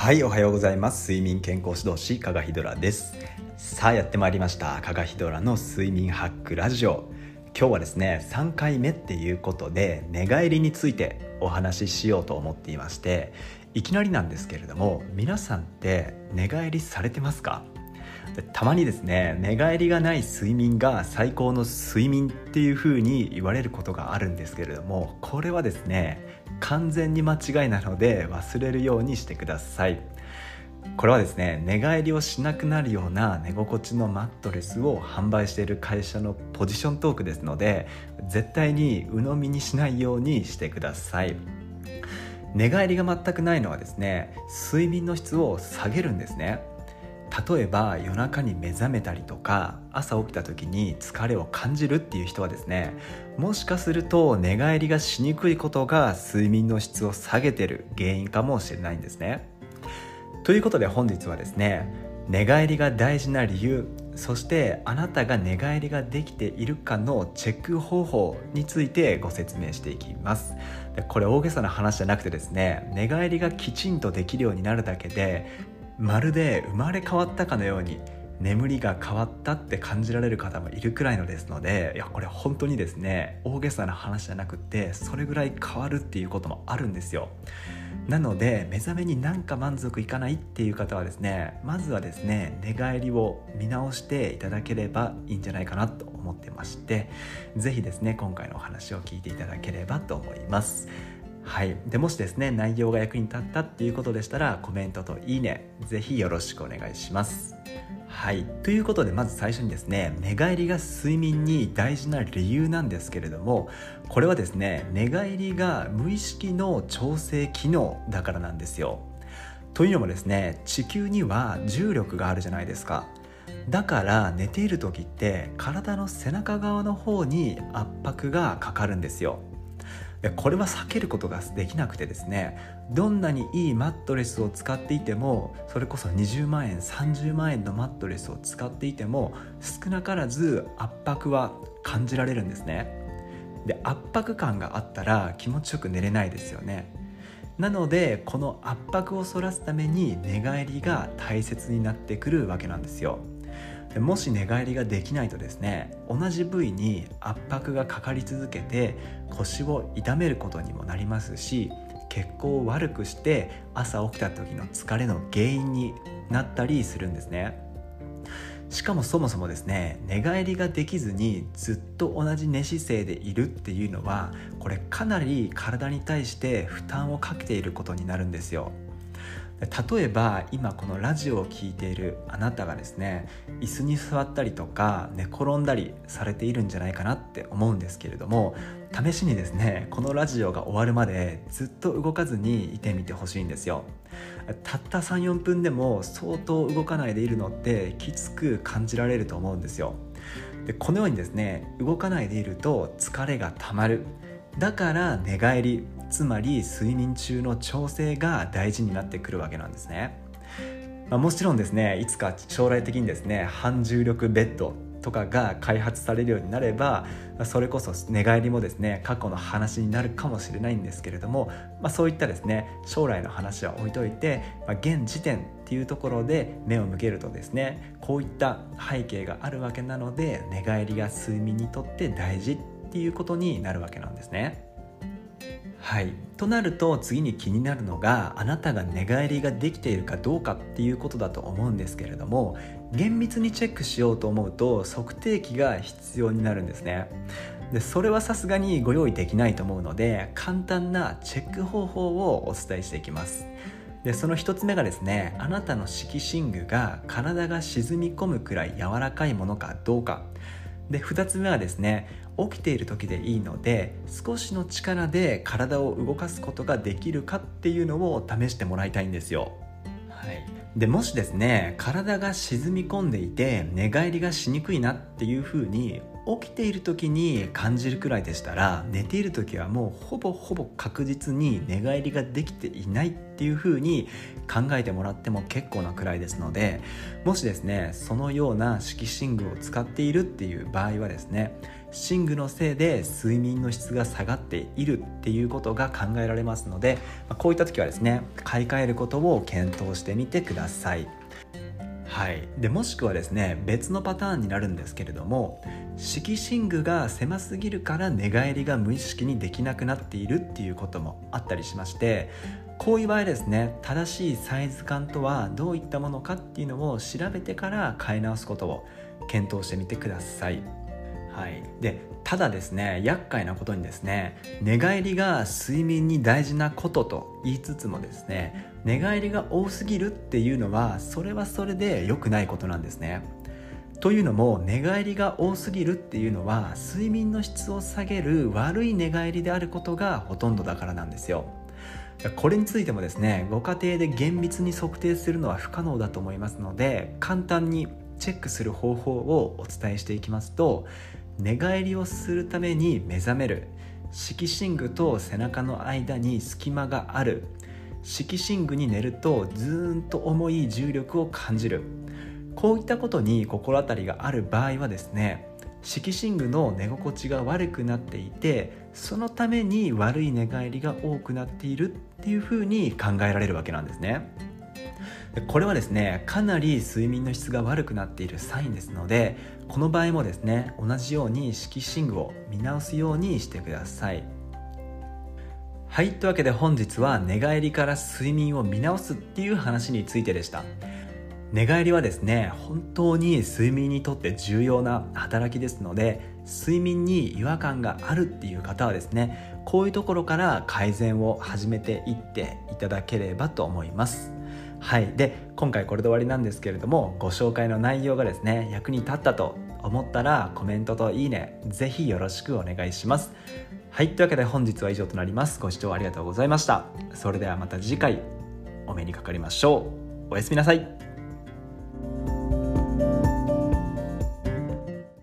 はいおはようございます。睡眠健康指導士加賀ひどらです。さあやってまいりました。加賀ひどらの睡眠ハックラジオ。今日はですね3回目っていうことで寝返りについてお話ししようと思っていましていきなりなんですけれども皆さんって寝返りされてますか？たまにですね寝返りがない睡眠が最高の睡眠っていう風に言われることがあるんですけれどもこれはですね完全に間違いなので忘れるようにしてください。これはですね寝返りをしなくなるような寝心地のマットレスを販売している会社のポジショントークですので絶対に鵜呑みにしないようにしてください。寝返りが全くないのはですね睡眠の質を下げるんですね。例えば夜中に目覚めたりとか朝起きた時に疲れを感じるっていう人はですねもしかすると寝返りがしにくいことが睡眠の質を下げてる原因かもしれないんですね。ということで本日はですね寝返りが大事な理由そしてあなたが寝返りができているかのチェック方法についてご説明していきます。これ大げさな話じゃなくてですね寝返りがきちんとできるようになるだけでまるで生まれ変わったかのように眠りが変わったって感じられる方もいるくらいのですのでいやこれ本当にですね大げさな話じゃなくてそれぐらい変わるっていうこともあるんですよ。なので目覚めになんか満足いかないっていう方はですねまずはですね寝返りを見直していただければいいんじゃないかなと思ってまして是非ですね今回のお話を聞いていただければと思います。はい、でもしですね内容が役に立ったっていうことでしたらコメントといいねぜひよろしくお願いします。はい。ということでまず最初にですね寝返りが睡眠に大事な理由なんですけれどもこれはですね寝返りが無意識の調整機能だからなんですよ。というのもですね地球には重力があるじゃないですか。だから寝ている時って体の背中側の方に圧迫がかかるんですよ。これは避けることができなくてですねどんなにいいマットレスを使っていてもそれこそ20万円30万円のマットレスを使っていても少なからず圧迫は感じられるんですね。で圧迫感があったら気持ちよく寝れないですよね。なのでこの圧迫をそらすために寝返りが大切になってくるわけなんですよ。もし寝返りができないとですね同じ部位に圧迫がかかり続けて腰を痛めることにもなりますし血行を悪くして朝起きた時の疲れの原因になったりするんですね。しかもそもそもですね寝返りができずにずっと同じ寝姿勢でいるっていうのはこれかなり体に対して負担をかけていることになるんですよ。例えば今このラジオを聴いているあなたがですね椅子に座ったりとか寝転んだりされているんじゃないかなって思うんですけれども試しにですねこのラジオが終わるまでずっと動かずにいてみてほしいんですよ。たった34分でも相当動かないでいるのってきつく感じられると思うんですよ。でこのようにですね動かないでいると疲れがたまる。だから寝返りつまり睡眠中の調整が大事になってくるわけなんですね、まあ、もちろんですねいつか将来的にですね反重力ベッドとかが開発されるようになればそれこそ寝返りもですね過去の話になるかもしれないんですけれども、まあ、そういったですね将来の話は置いといて、まあ、現時点っていうところで目を向けるとですねこういった背景があるわけなので寝返りが睡眠にとって大事っていうことになるわけなんですね。はい、となると次に気になるのがあなたが寝返りができているかどうかっていうことだと思うんですけれども厳密にチェックしようと思うと測定器が必要になるんですね。でそれはさすがにご用意できないと思うので簡単なチェック方法をお伝えしていきます。でその1つ目がですねあなたの色寝具が体が沈み込むくらい柔らかいものかどうか。で2つ目はですね起きている時でいいので少しの力で体を動かすことができるかっていうのを試してもらいたいんですよ。はい、でもしですね体が沈み込んでいて寝返りがしにくいなっていう風に起きている時に感じるくらいでしたら寝ている時はもうほぼほぼ確実に寝返りができていないっていう風に考えてもらっても結構なくらいですのでもしですねそのような色寝具を使っているっていう場合はですね寝具のせいで睡眠の質が下がっているっていうことが考えられますのでこういった時はですね買い替えることを検討してみてくださいはい、でもしくはですね別のパターンになるんですけれども敷寝具が狭すぎるから寝返りが無意識にできなくなっているっていうこともあったりしましてこういう場合ですね正しいサイズ感とはどういったものかっていうのを調べてから買い直すことを検討してみてください。はい、でただですね厄介なことにですね寝返りが睡眠に大事なことと言いつつもですね寝返りが多すぎるっていうのはそれはそれで良くないことなんですね。というのも寝返りが多すぎるっていうのは睡眠の質を下げる悪い寝返りであることがほとんどだからなんですよ。これについてもですねご家庭で厳密に測定するのは不可能だと思いますので簡単にチェックする方法をお伝えしていきますと寝返りをするために目覚める。色寝具と背中の間に隙間がある。色寝具に寝るとずーんと重い重力を感じる。こういったことに心当たりがある場合はですね色寝具の寝心地が悪くなっていてそのために悪い寝返りが多くなっているっていうふうに考えられるわけなんですね。これはですねかなり睡眠の質が悪くなっているサインですのでこの場合もですね同じように色寝具を見直すようにしてください。はいというわけで本日は寝返りから睡眠を見直すっていう話についてでした。寝返りはですね本当に睡眠にとって重要な働きですので睡眠に違和感があるっていう方はですねこういうところから改善を始めていっていただければと思います。はい。で今回これで終わりなんですけれどもご紹介の内容がですね役に立ったと思ったらコメントといいねぜひよろしくお願いします。はい。というわけで本日は以上となります。ご視聴ありがとうございました。それではまた次回お目にかかりましょう。おやすみなさい。